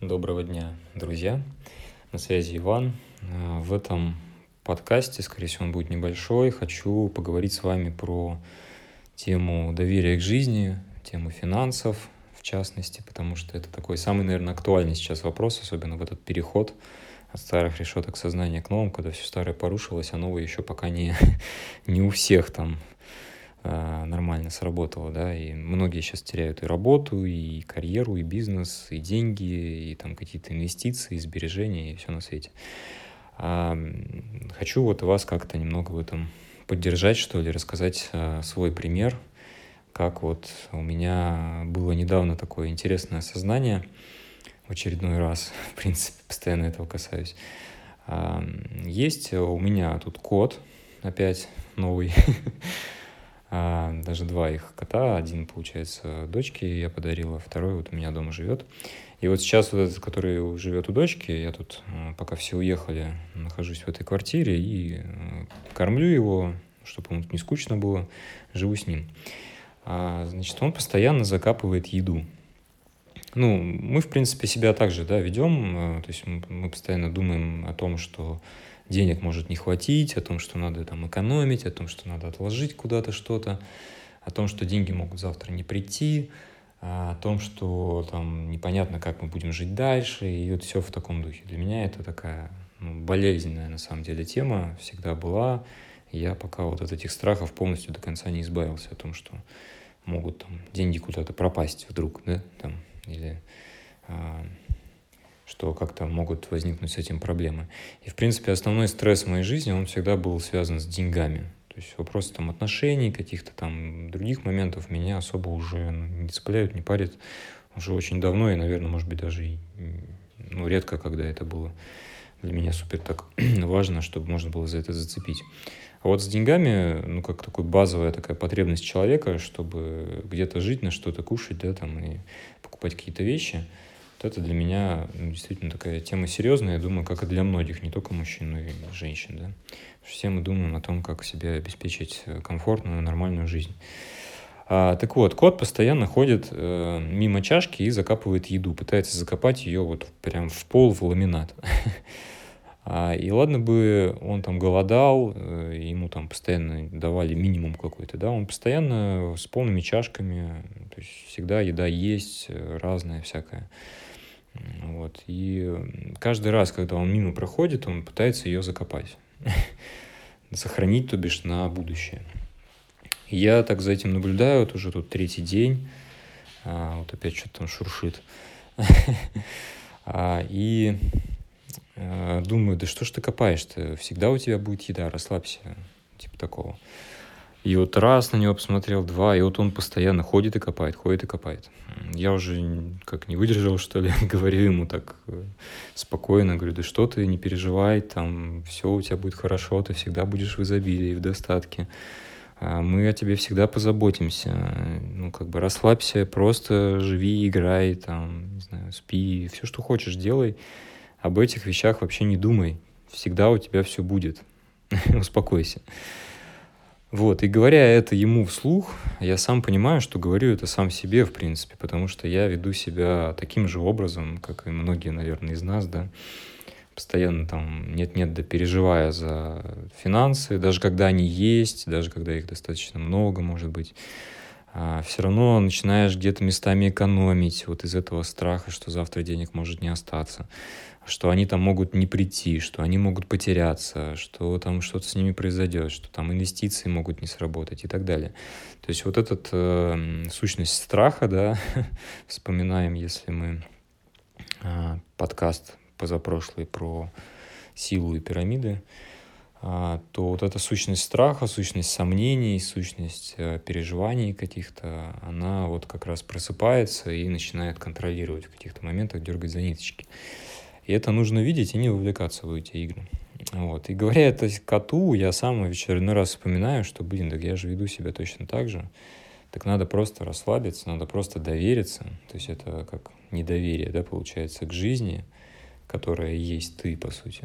Доброго дня, друзья. На связи Иван. А, в этом подкасте, скорее всего, он будет небольшой. Хочу поговорить с вами про тему доверия к жизни, тему финансов, в частности, потому что это такой самый, наверное, актуальный сейчас вопрос, особенно в этот переход от старых решеток сознания к новым, когда все старое порушилось, а новое еще пока не, не у всех там э, нормально сработало, да, и многие сейчас теряют и работу, и карьеру, и бизнес, и деньги, и там какие-то инвестиции, и сбережения, и все на свете. А, хочу вот вас как-то немного в этом поддержать, что ли, рассказать а, свой пример, как вот у меня было недавно такое интересное осознание в очередной раз, в принципе, постоянно этого касаюсь. А, есть у меня тут кот, опять новый, а, даже два их кота, один, получается, дочке я подарила, второй вот у меня дома живет. И вот сейчас вот этот, который живет у дочки, я тут, а, пока все уехали, нахожусь в этой квартире и а, кормлю его, чтобы ему не скучно было, живу с ним. А, значит, он постоянно закапывает еду. Ну, мы, в принципе, себя также, да, ведем, то есть мы постоянно думаем о том, что денег может не хватить, о том, что надо там экономить, о том, что надо отложить куда-то что-то, о том, что деньги могут завтра не прийти, о том, что там непонятно, как мы будем жить дальше, и вот все в таком духе. Для меня это такая ну, болезненная на самом деле тема всегда была. Я пока вот от этих страхов полностью до конца не избавился о том, что могут там деньги куда-то пропасть вдруг, да, там, или а, что как-то могут возникнуть с этим проблемы. И, в принципе, основной стресс в моей жизни, он всегда был связан с деньгами. То есть вопросы там отношений, каких-то там других моментов меня особо уже ну, не цепляют, не парят уже очень давно, и, наверное, может быть, даже и, ну, редко, когда это было для меня супер так важно, чтобы можно было за это зацепить. А вот с деньгами, ну, как такой базовая такая потребность человека, чтобы где-то жить, на что-то кушать, да, там, и покупать какие-то вещи – вот это для меня ну, действительно такая тема серьезная, я думаю, как и для многих, не только мужчин, но и женщин. Да? Все мы думаем о том, как себе обеспечить э, комфортную, нормальную жизнь. А, так вот, кот постоянно ходит э, мимо чашки и закапывает еду, пытается закопать ее вот прям в пол, в ламинат. А, и ладно бы он там голодал, э, ему там постоянно давали минимум какой-то, да, он постоянно с полными чашками, то есть всегда еда есть, э, разная всякая. Вот. И каждый раз, когда он мимо проходит, он пытается ее закопать. Сохранить, то бишь, на будущее. Я так за этим наблюдаю, вот уже тут третий день. А, вот опять что-то там шуршит. а, и а, думаю, да что ж ты копаешь-то? Всегда у тебя будет еда, расслабься. Типа такого. И вот раз на него посмотрел, два, и вот он постоянно ходит и копает, ходит и копает. Я уже как не выдержал, что ли, говорю ему так э, спокойно, говорю, да что ты, не переживай, там все у тебя будет хорошо, ты всегда будешь в изобилии, в достатке. А мы о тебе всегда позаботимся. Ну, как бы расслабься, просто живи, играй, там, не знаю, спи, все, что хочешь, делай. Об этих вещах вообще не думай. Всегда у тебя все будет. Успокойся. Вот, и говоря это ему вслух, я сам понимаю, что говорю это сам себе, в принципе, потому что я веду себя таким же образом, как и многие, наверное, из нас, да, постоянно там нет-нет, да переживая за финансы, даже когда они есть, даже когда их достаточно много, может быть, все равно начинаешь где-то местами экономить вот из этого страха, что завтра денег может не остаться что они там могут не прийти, что они могут потеряться, что там что-то с ними произойдет, что там инвестиции могут не сработать и так далее. То есть вот этот э, сущность страха, да, вспоминаем, если мы э, подкаст позапрошлый про силу и пирамиды, то вот эта сущность страха, сущность сомнений, сущность э, переживаний каких-то, она вот как раз просыпается и начинает контролировать в каких-то моментах, дергать за ниточки. И это нужно видеть и не вовлекаться в эти игры. Вот. И говоря это коту, я сам в очередной раз вспоминаю, что, блин, так я же веду себя точно так же. Так надо просто расслабиться, надо просто довериться. То есть это как недоверие, да, получается, к жизни, которая есть ты, по сути.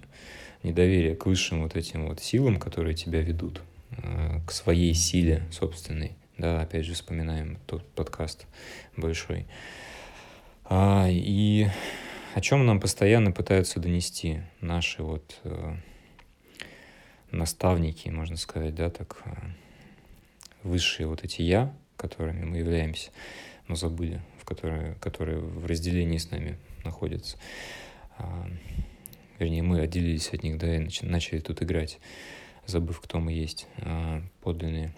Недоверие к высшим вот этим вот силам, которые тебя ведут, э, к своей силе собственной. Да, опять же, вспоминаем тот подкаст большой. А, и о чем нам постоянно пытаются донести наши вот э, наставники, можно сказать, да, так э, высшие вот эти я, которыми мы являемся, но забыли, в которые, которые в разделении с нами находятся. А, вернее, мы отделились от них, да, и начали тут играть, забыв, кто мы есть, а, подлинные.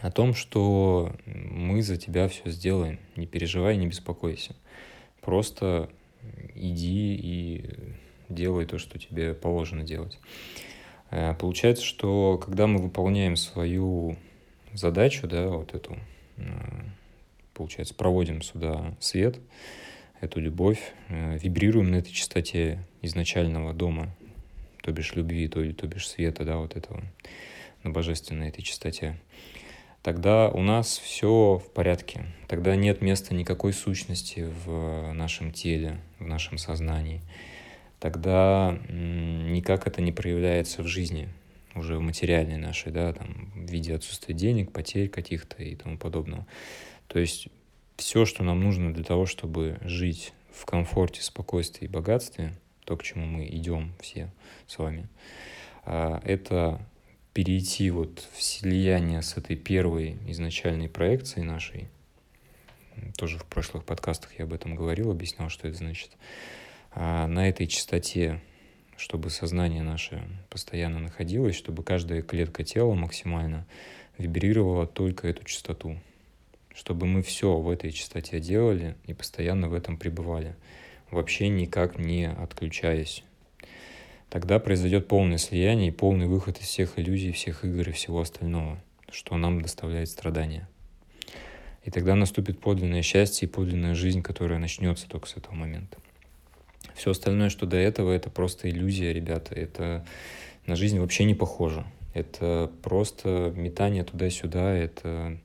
О том, что мы за тебя все сделаем, не переживай, не беспокойся. Просто иди и делай то, что тебе положено делать. Э, получается, что когда мы выполняем свою задачу, да, вот эту, э, получается, проводим сюда свет, эту любовь, э, вибрируем на этой частоте изначального дома, то бишь любви, то, то бишь света, да, вот этого, на божественной этой частоте, тогда у нас все в порядке. Тогда нет места никакой сущности в нашем теле, в нашем сознании. Тогда никак это не проявляется в жизни, уже в материальной нашей, да, там, в виде отсутствия денег, потерь каких-то и тому подобного. То есть все, что нам нужно для того, чтобы жить в комфорте, спокойствии и богатстве, то, к чему мы идем все с вами, а, это перейти вот в слияние с этой первой изначальной проекцией нашей, тоже в прошлых подкастах я об этом говорил, объяснял, что это значит, а на этой частоте, чтобы сознание наше постоянно находилось, чтобы каждая клетка тела максимально вибрировала только эту частоту, чтобы мы все в этой частоте делали и постоянно в этом пребывали, вообще никак не отключаясь тогда произойдет полное слияние и полный выход из всех иллюзий, всех игр и всего остального, что нам доставляет страдания. И тогда наступит подлинное счастье и подлинная жизнь, которая начнется только с этого момента. Все остальное, что до этого, это просто иллюзия, ребята. Это на жизнь вообще не похоже. Это просто метание туда-сюда. Это,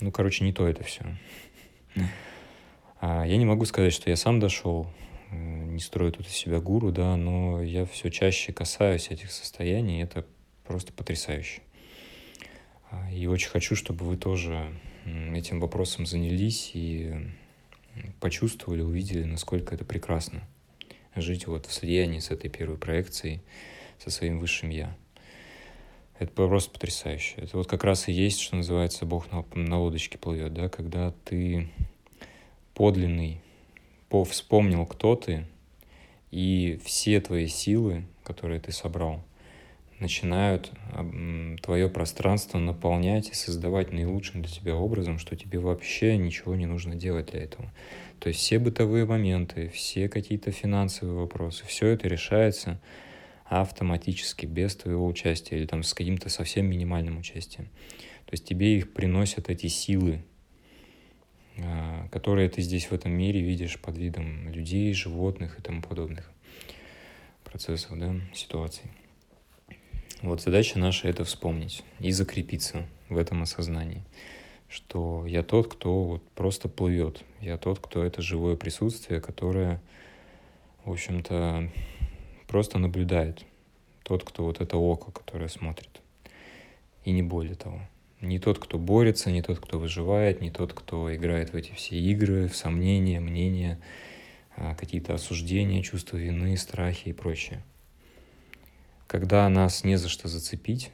ну, короче, не то это все. А я не могу сказать, что я сам дошел не строю тут из себя гуру, да, но я все чаще касаюсь этих состояний, и это просто потрясающе. А, и очень хочу, чтобы вы тоже этим вопросом занялись и почувствовали, увидели, насколько это прекрасно жить вот в слиянии с этой первой проекцией, со своим высшим «я». Это просто потрясающе. Это вот как раз и есть, что называется, Бог на, на лодочке плывет, да, когда ты подлинный, вспомнил, кто ты, и все твои силы, которые ты собрал, начинают твое пространство наполнять и создавать наилучшим для тебя образом, что тебе вообще ничего не нужно делать для этого. То есть все бытовые моменты, все какие-то финансовые вопросы, все это решается автоматически, без твоего участия или там с каким-то совсем минимальным участием. То есть тебе их приносят эти силы, а, которые ты здесь в этом мире видишь под видом людей, животных и тому подобных процессов, да, ситуаций. Вот задача наша это вспомнить и закрепиться в этом осознании, что я тот, кто вот просто плывет, я тот, кто это живое присутствие, которое, в общем-то, просто наблюдает, тот, кто вот это око, которое смотрит, и не более того не тот, кто борется, не тот, кто выживает, не тот, кто играет в эти все игры, в сомнения, мнения, а, какие-то осуждения, чувства вины, страхи и прочее. Когда нас не за что зацепить,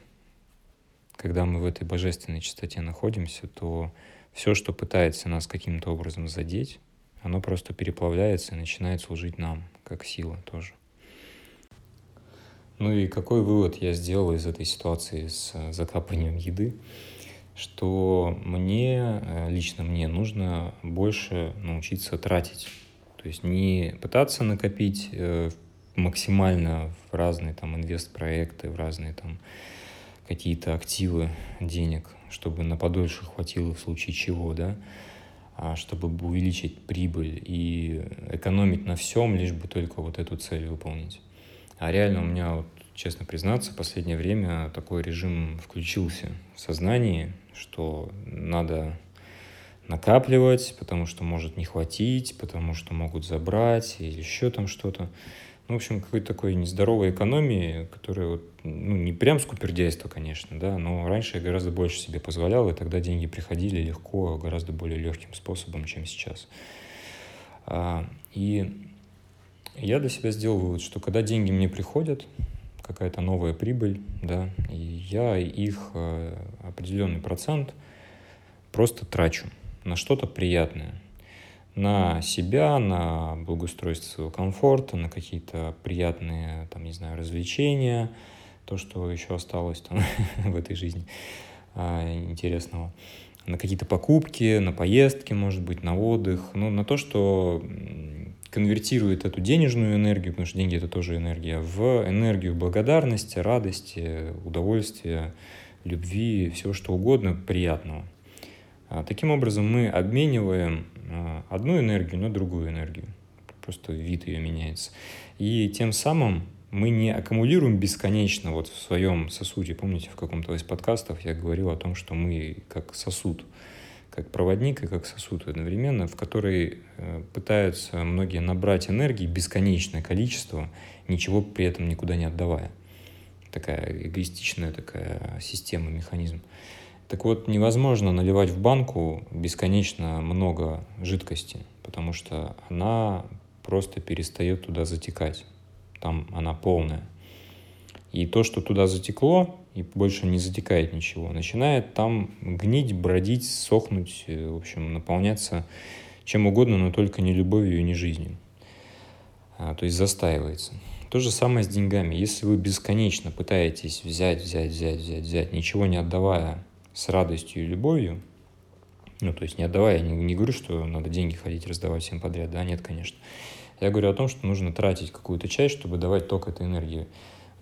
когда мы в этой божественной чистоте находимся, то все, что пытается нас каким-то образом задеть, оно просто переплавляется и начинает служить нам, как сила тоже. Ну и какой вывод я сделал из этой ситуации с закапыванием еды? что мне, э, лично мне, нужно больше научиться тратить. То есть не пытаться накопить э, максимально в разные там инвест-проекты, в разные там какие-то активы денег, чтобы на подольше хватило в случае чего, да, а чтобы увеличить прибыль и экономить на всем, лишь бы только вот эту цель выполнить. А реально у меня, вот, честно признаться, в последнее время такой режим включился в сознании, что надо накапливать, потому что может не хватить, потому что могут забрать или еще там что-то. Ну, в общем, какой-то такой нездоровой экономии, которая вот, ну, не прям скупердяйство, конечно, да, но раньше я гораздо больше себе позволял, и тогда деньги приходили легко, гораздо более легким способом, чем сейчас. А, и Я для себя сделал вывод, что когда деньги мне приходят, какая-то новая прибыль, да, и я их э, определенный процент просто трачу на что-то приятное. На себя, на благоустройство своего комфорта, на какие-то приятные, там, не знаю, развлечения, то, что еще осталось там в этой жизни а, интересного на какие-то покупки, на поездки, может быть, на отдых, ну, на то, что конвертирует эту денежную энергию, потому что деньги это тоже энергия, в энергию благодарности, радости, удовольствия, любви, всего что угодно приятного. А, таким образом мы обмениваем а, одну энергию на другую энергию. Просто вид ее меняется. И тем самым мы не аккумулируем бесконечно вот в своем сосуде. Помните, в каком-то из подкастов я говорил о том, что мы как сосуд, как проводник и как сосуд одновременно, в который э, пытаются многие набрать энергии бесконечное количество, ничего при этом никуда не отдавая. Такая эгоистичная такая система, механизм. Так вот, невозможно наливать в банку бесконечно много жидкости, потому что она просто перестает туда затекать там она полная. И то, что туда затекло, и больше не затекает ничего, начинает там гнить, бродить, сохнуть, э, в общем, наполняться чем угодно, но только не любовью и не жизнью. А, то есть застаивается. То же самое с деньгами. Если вы бесконечно пытаетесь взять, взять, взять, взять, взять, ничего не отдавая с радостью и любовью, ну, то есть не отдавая, я не, не говорю, что надо деньги ходить раздавать всем подряд, да, нет, конечно. Я говорю о том, что нужно тратить какую-то часть, чтобы давать ток этой энергии.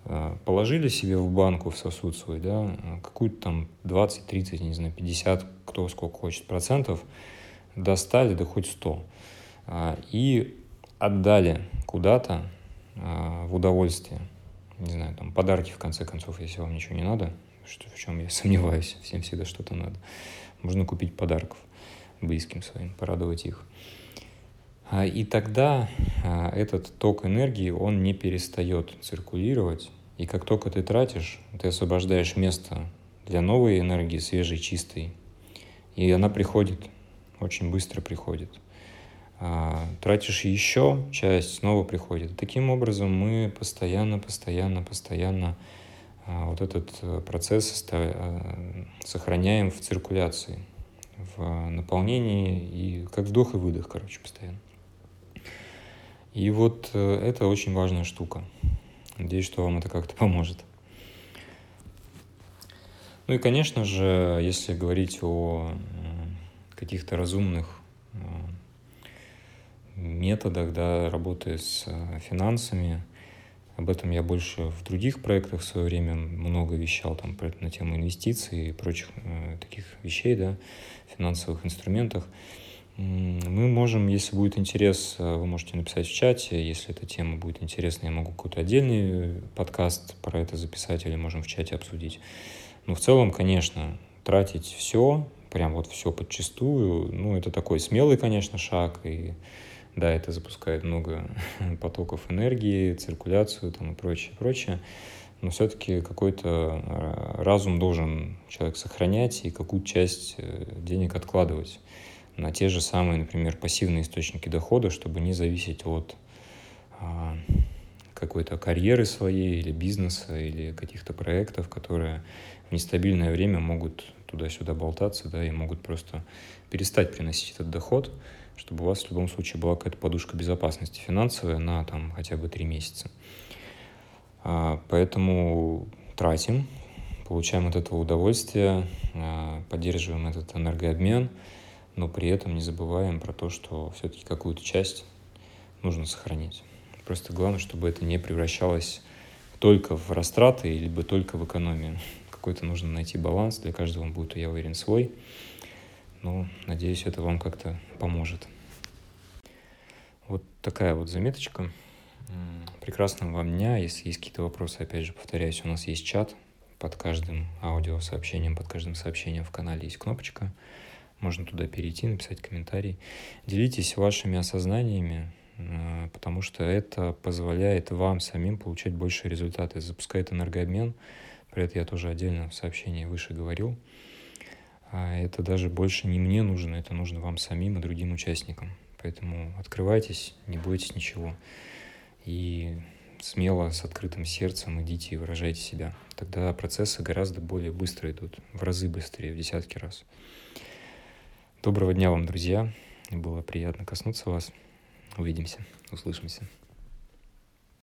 Э, положили себе в банку, в сосуд свой, да, какую-то там 20, 30, не знаю, 50, кто сколько хочет процентов, достали, да хоть 100. Э, и отдали куда-то э, в удовольствие. Не знаю, там подарки, в конце концов, если вам ничего не надо, что, в чем я сомневаюсь, всем всегда что-то надо. Можно купить подарков близким своим, порадовать их. А, и тогда а, этот ток энергии, он не перестает циркулировать. И как только ты тратишь, ты освобождаешь место для новой энергии, свежей, чистой. И она приходит, очень быстро приходит. А, тратишь еще часть, снова приходит. Таким образом мы постоянно, постоянно, постоянно вот этот э, процесс сохраняем в циркуляции, в наполнении и как вдох и выдох, короче, постоянно. И вот э, это очень важная штука. Надеюсь, что вам это как-то поможет. Ну и, конечно же, если говорить о каких-то разумных э, методах да, работы с э, финансами, об этом я больше в других проектах в свое время много вещал там, на тему инвестиций и прочих э, таких вещей, да, финансовых инструментах. Мы можем, если будет интерес, э, вы можете написать в чате. Если эта тема будет интересна, я могу какой-то отдельный подкаст про это записать или можем в чате обсудить. Но в целом, конечно, тратить все, прям вот все подчистую, ну, это такой смелый, конечно, шаг, и да, это запускает много потоков энергии, циркуляцию там и прочее, прочее. Но все-таки какой-то э, разум должен человек сохранять и какую-то часть э, денег откладывать на те же самые, например, пассивные источники дохода, чтобы не зависеть от а, какой-то карьеры своей или бизнеса или каких-то проектов, которые в нестабильное время могут туда-сюда болтаться, да, и могут просто перестать приносить этот доход, чтобы у вас в любом случае была какая-то подушка безопасности финансовая на там хотя бы три месяца. А, поэтому тратим, получаем от этого удовольствие, а, поддерживаем этот энергообмен – но при этом не забываем про то, что все-таки какую-то часть нужно сохранить. Просто главное, чтобы это не превращалось только в растраты, либо только в экономию. Какой-то нужно найти баланс, для каждого он будет, я уверен, свой. Но, надеюсь, это вам как-то поможет. Вот такая вот заметочка. Прекрасного вам дня. Если есть какие-то вопросы, опять же, повторяюсь, у нас есть чат. Под каждым аудиосообщением, под каждым сообщением в канале есть кнопочка. Можно туда перейти, написать комментарий. Делитесь вашими осознаниями, э, потому что это позволяет вам самим получать больше результаты. Запускает энергообмен. Про это я тоже отдельно в сообщении выше говорил. А это даже больше не мне нужно, это нужно вам самим и другим участникам. Поэтому открывайтесь, не бойтесь ничего. И смело, с открытым сердцем идите и выражайте себя. Тогда процессы гораздо более быстро идут, в разы быстрее, в десятки раз. Доброго дня вам, друзья. Было приятно коснуться вас. Увидимся, услышимся.